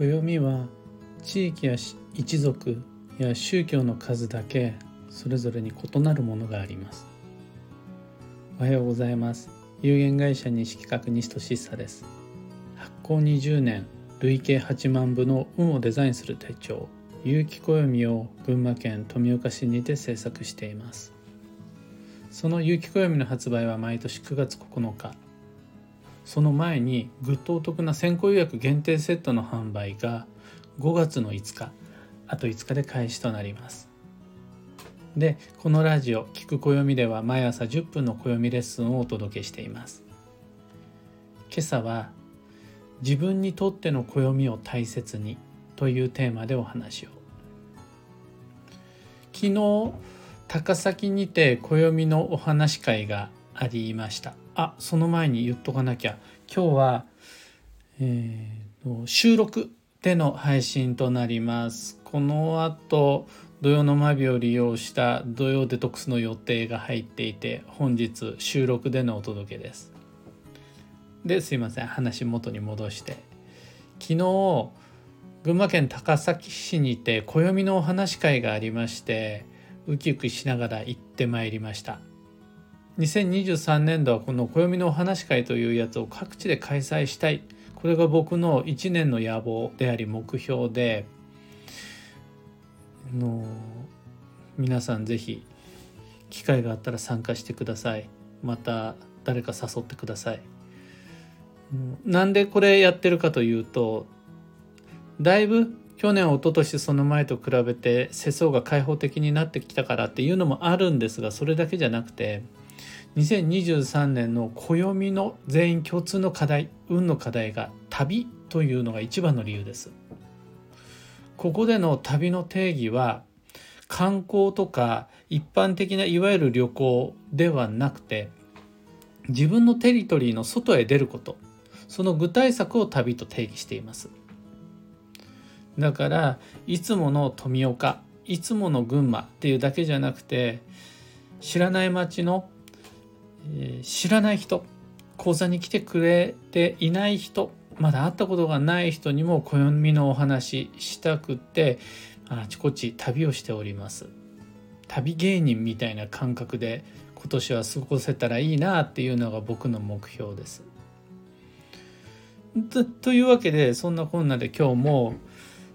暦は地域や一族や宗教の数だけそれぞれに異なるものがあります。おはようございます。有限会社西企画西俊久です。発行20年累計8万部の運をデザインする手帳有機暦を群馬県富岡市にて制作しています。その有機暦の発売は毎年9月9日。その前にぐっとお得な先行予約限定セットの販売が5月の5日あと5日で開始となります。でこのラジオ「聞く暦」では毎朝10分の暦レッスンをお届けしています。今朝は「自分にとっての暦を大切に」というテーマでお話を。昨日高崎にて暦のお話会がありました。あその前に言っとかなきゃ。今日は、えー、収録での配信となります。この後土曜のマビを利用した土曜デトックスの予定が入っていて本日収録でのお届けです。ですいません。話元に戻して。昨日群馬県高崎市にて暦のお話会がありましてウキウキしながら行ってまいりました。2023年度はこの暦のお話会というやつを各地で開催したい。これが僕の1年の野望であり目標での皆さん是非機会があったら参加してください。また誰か誘ってください。なんでこれやってるかというとだいぶ去年一昨年その前と比べて世相が開放的になってきたからっていうのもあるんですがそれだけじゃなくて2023年の暦の全員共通の課題運の課題が旅というのが一番の理由です。ここでの旅の定義は観光とか一般的ないわゆる旅行ではなくて自分のテリトリーの外へ出ることその具体策を旅と定義しています。だからいつもの富岡いつもの群馬っていうだけじゃなくて知らない町の知らない人講座に来てくれていない人まだ会ったことがない人にも暦のお話したくってあちこち旅をしております。旅芸人みたいな感覚で今年は過ごせたらいいなっていうのが僕の目標です。とというわけでそんなこんなで今日も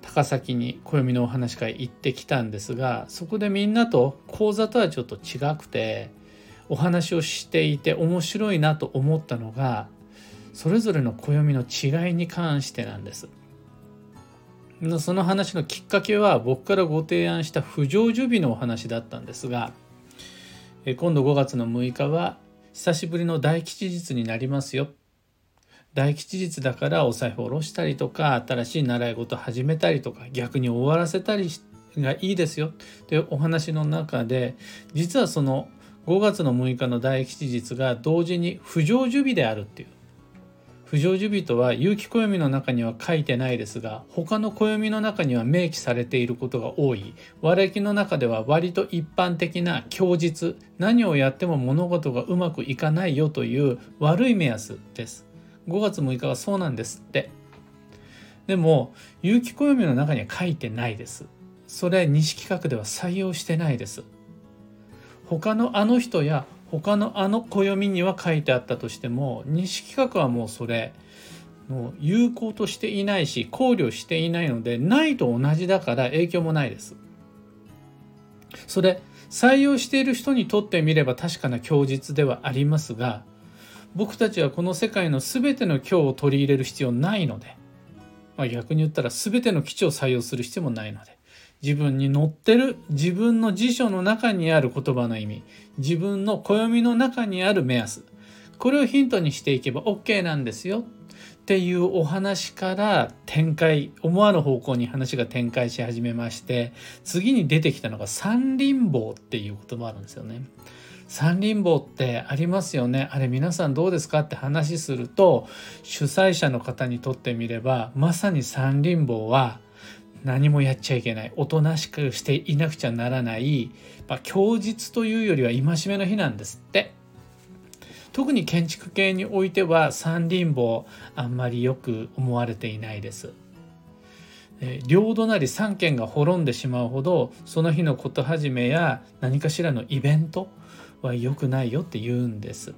高崎に暦のお話会行ってきたんですがそこでみんなと講座とはちょっと違くてお話をしていて面白いなと思ったのがそれぞれの暦の違いに関してなんです。その話のきっかけは僕からご提案した不成就日のお話だったんですが今度5月の6日は久しぶりの大吉日になりますよ大吉日だからお財布を下ろしたりとか新しい習い事始めたりとか逆に終わらせたりがいいですよというお話の中で実はその5月の6日の大吉日が同時に不成就日であるっていう。不成就日とは有機暦の中には書いてないですが他の暦の中には明記されていることが多い。和暦の中では割と一般的な供日何をやっても物事がうまくいかないよという悪い目安です。5月6日はそうなんですって。でも有機暦の中には書いてないです。それ西企画では採用してないです。他のあの人や他のあの暦には書いてあったとしても西企画はもうそれもう有効としていないし考慮していないのでないと同じだから影響もないです。それ採用している人にとってみれば確かな供述ではありますが僕たちはこの世界の全ての今日を取り入れる必要ないので、まあ、逆に言ったら全ての基地を採用する必要もないので自分に載ってる自分の辞書の中にある言葉の意味自分の暦の中にある目安。これをヒントにしていけば OK なんですよ。っていうお話から展開思わぬ方向に話が展開し始めまして次に出てきたのが三輪棒っていう言葉あるんですよね。三輪棒ってありますよね。あれ皆さんどうですかって話すると主催者の方にとってみればまさに三輪棒は何もやっちゃいけない。おとなしくしていなくちゃならない、まあ、供述というよりは戒めの日なんですって。特に建築系においては三輪棒あんまりよく思われていないです。領土なり3県が滅んでしまうほどその日のこと始めや何かしらのイベントは良くないよって言うんです。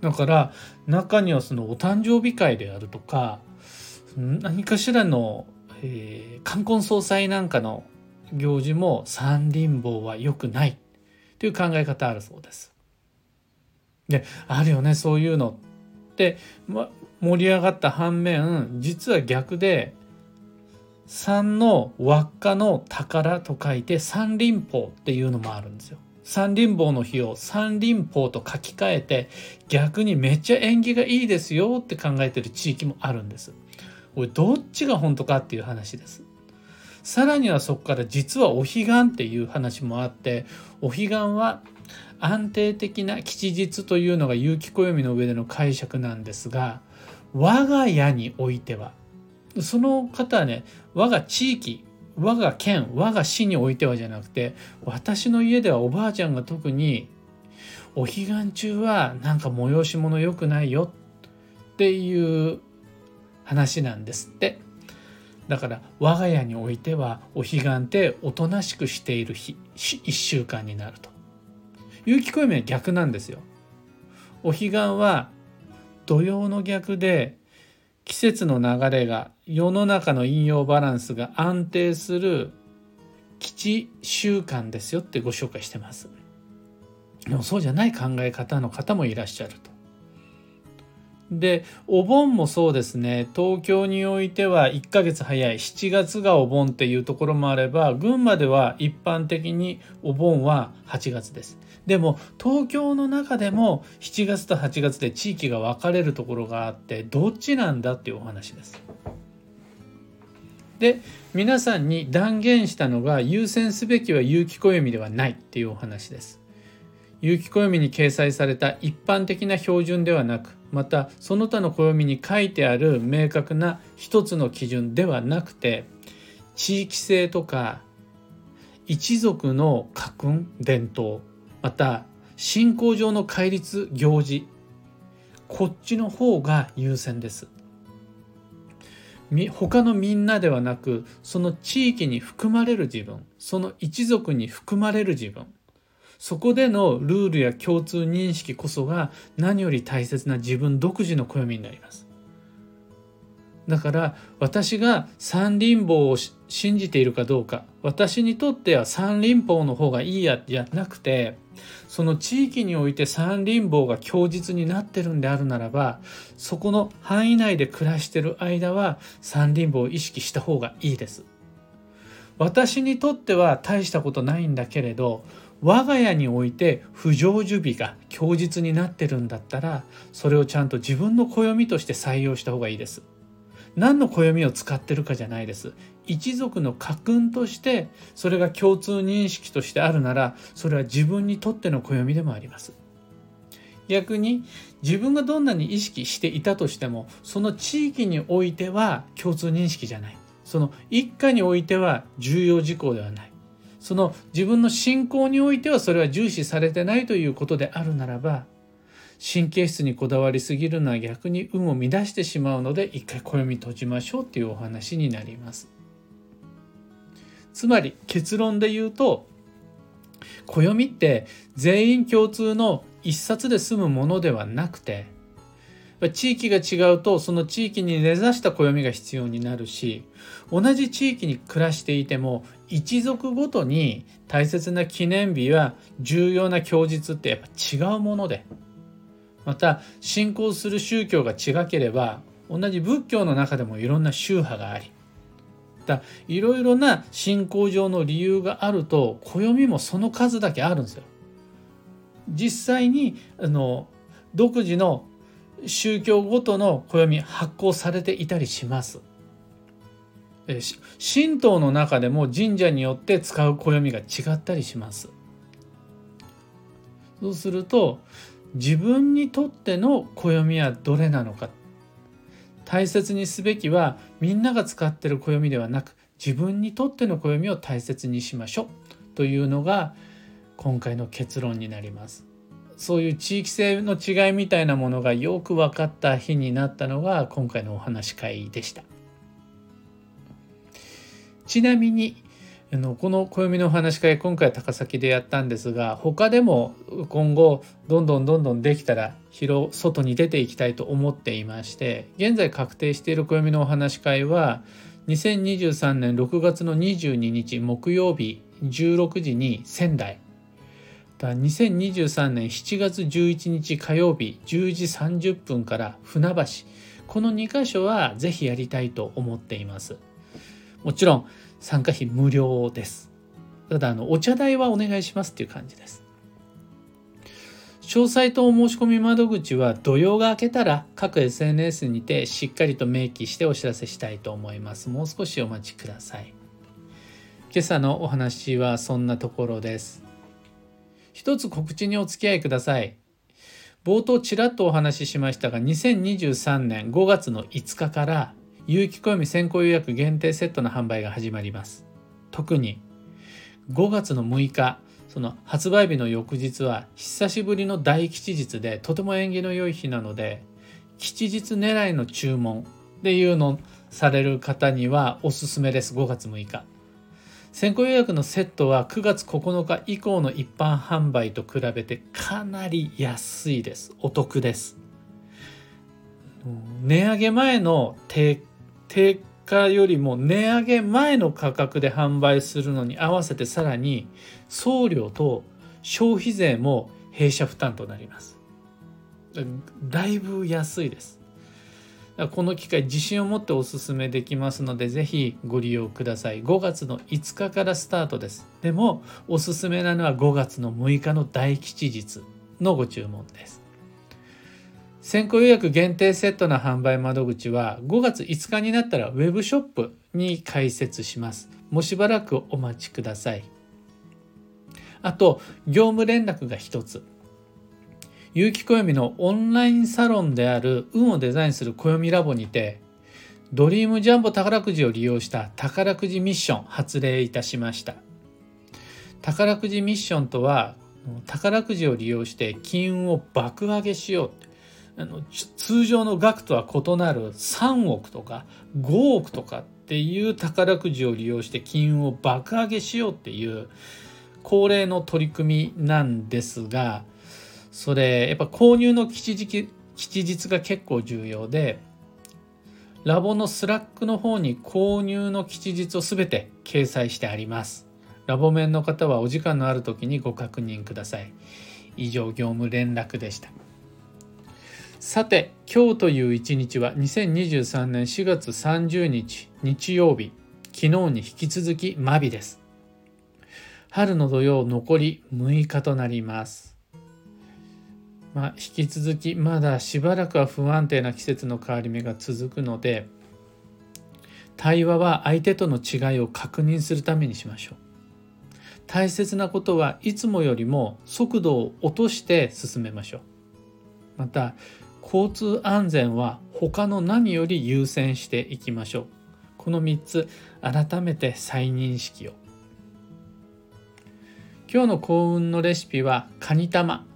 だから中にはそのお誕生日会であるとか何かしらの、えー、冠婚葬祭なんかの行事も三輪棒は良くないという考え方あるそうです。であるよねそういうのって、ま、盛り上がった反面実は逆で三の輪っかの宝と書いて三輪法っていうのもあるんですよ。三輪棒の日を三輪法と書き換えて逆にめっちゃ縁起がいいですよって考えてる地域もあるんです。これどっちが本当かっていう話です。さらにはそこから実はお彼岸っていう話もあってお彼岸は安定的な吉日というのが有機暦の上での解釈なんですが我が家においてはその方はね我が地域我が県我が市においてはじゃなくて私の家ではおばあちゃんが特にお彼岸中はなんか催し物良くないよっていう話なんですってだから我が家においてはお彼岸っておとなしくしている日1週間になると有機暦は逆なんですよお彼岸は土曜の逆で季節の流れが世の中の引用バランスが安定する基地習慣ですよってご紹介してます。でもそうじゃない考え方の方もいらっしゃると。でお盆もそうですね。東京においては1ヶ月早い。7月がお盆っていうところもあれば群馬では一般的にお盆は8月です。でも東京の中でも7月と8月で地域が分かれるところがあってどっちなんだっていうお話です。で皆さんに断言したのが優先すべきは有機暦ではないっていうお話です。有機暦に掲載された一般的な標準ではなくまたその他の暦に書いてある明確な一つの基準ではなくて地域性とか一族の家訓伝統また信仰上の戒律行事こっちの方が優先です。他のみんなではなくその地域に含まれる自分その一族に含まれる自分そこでのルールや共通認識こそが何より大切な自分独自の暦になります。だから私が三輪法を信じているかどうか私にとっては三輪法の方がいいやじゃなくてその地域において三輪法が供実になってるんであるならばそこの範囲内で暮らしてる間は三輪法を意識した方がいいです。私にとっては大したことないんだけれど我が家において不成就日が供実になってるんだったらそれをちゃんと自分の暦として採用した方がいいです。何の暦を使ってるかじゃないです。一族の家訓としてそれが共通認識としてあるならそれは自分にとっての暦でもあります。逆に自分がどんなに意識していたとしてもその地域においては共通認識じゃない。その一家においては重要事項ではない。その自分の信仰においてはそれは重視されてないということであるならば神経質にこだわりすぎるのは逆に運を乱してしまうので一回暦閉じましょうっていうお話になります。つまり結論で言うと暦って全員共通の一冊で済むものではなくて地域が違うとその地域に根ざした暦が必要になるし同じ地域に暮らしていても一族ごとに大切な記念日や重要な供述ってやっぱ違うものでまた信仰する宗教が違ければ同じ仏教の中でもいろんな宗派がありだいろいろな信仰上の理由があると暦もその数だけあるんですよ。実際にあの独自の宗教ごとの暦発行されていたりします。神道の中でも神社によって使う暦が違ったりします。そうすると自分にとっての暦はどれなのか大切にすべきはみんなが使ってる暦ではなく自分にとっての暦を大切にしましょうというのが今回の結論になります。そういう地域性の違いみたいなものがよく分かった日になったのが今回のお話会でした。ちなみにあのこの暦のお話し会今回高崎でやったんですが他でも今後どんどんどんどんできたら広外に出ていきたいと思っていまして現在確定している暦のお話し会は2023年6月の22日木曜日16時に仙台だ2023年7月11日火曜日10時30分から船橋。この2箇所はぜひやりたいと思っています。もちろん参加費無料です。ただあのお茶代はお願いしますっていう感じです。詳細とお申し込み窓口は土曜が明けたら各 SNS にてしっかりと明記してお知らせしたいと思います。もう少しお待ちください。今朝のお話はそんなところです。一つ告知にお付き合いください。冒頭ちらっとお話ししましたが2023年5月の5日から有機暦先行予約限定セットの販売が始まります。特に5月の6日その発売日の翌日は久しぶりの大吉日でとても縁起の良い日なので吉日狙いの注文でいうのされる方にはおすすめです。5月6日。先行予約のセットは9月9日以降の一般販売と比べてかなり安いです。お得です。値上げ前の定定価よりも値上げ前の価格で販売するのに合わせてさらに送料と消費税も弊社負担となります。だいぶ安いです。この機会自信を持ってお勧めできますのでぜひご利用ください5月の5日からスタートですでもおすすめなのは5月の6日の大吉日のご注文です先行予約限定セットの販売窓口は5月5日になったらウェブショップに開設します。もうしばらくお待ちください。あと、業務連絡が一つ。有機暦のオンラインサロンである運をデザインする暦ラボにて、ドリームジャンボ宝くじを利用した宝くじミッション発令いたしました。宝くじミッションとは、宝くじを利用して金運を爆上げしよう。あの通常の額とは異なる3億とか5億とかっていう宝くじを利用して金運を爆上げしようっていう恒例の取り組みなんですがそれやっぱ購入の吉日吉日が結構重要でラボの Slack の方に購入の吉日を全て掲載してあります。ラボメンの方はお時間のある時にご確認ください。以上業務連絡でした。さて今日という一日は2023年4月30日日曜日昨日に引き続きマビです春の土曜残り6日となりますまあ、引き続きまだしばらくは不安定な季節の変わり目が続くので対話は相手との違いを確認するためにしましょう。大切なことはいつもよりも速度を落として進めましょう。また交通安全は他の何より優先していきましょう。この3つ改めて再認識を。今日の幸運のレシピはカニ玉。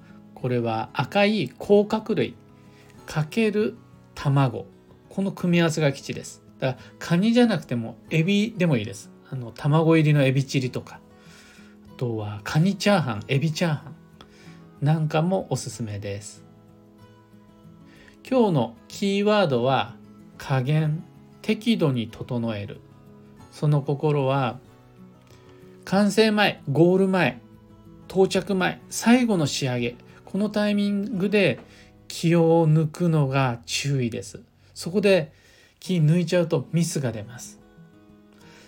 これは赤い甲殻類かける卵。この組み合わせが基地です。だからカニじゃなくてもエビでもいいです。あの卵入りのエビチリとか。あとはカニチャーハンエビチャーハン。なんかもおすすめです。今日のキーワードは加減適度に整える。その心は完成前ゴール前到着前最後の仕上げ。このタイミングで気を抜くのが注意ですそこで気抜いちゃうとミスが出ます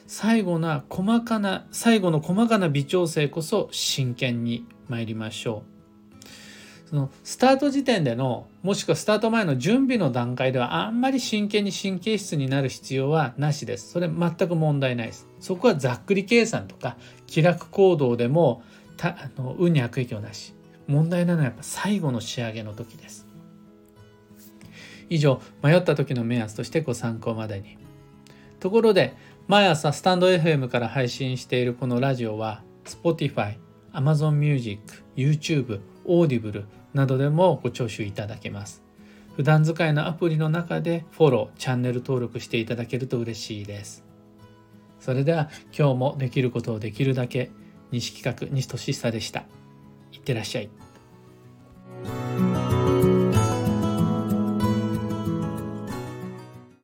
最後な細かな最後の細かな微調整こそ真剣に参りましょうそのスタート時点でのもしくはスタート前の準備の段階ではあんまり真剣に神経質になる必要はなしです。それ全く問題ないです。そこはざっくり計算とか気楽行動でもたあの運に悪影響なし。問題なのはやっぱ最後の仕上げの時です。以上迷った時の目安としてご参考までに。ところで毎朝スタンド FM から配信しているこのラジオは Spotify、Amazon Music、YouTube、Audible などでもご聴取いただけます。普段使いのアプリの中でフォロー、チャンネル登録していただけると嬉しいです。それでは今日もできることをできるだけ西企画西俊久でしたってらっしゃい。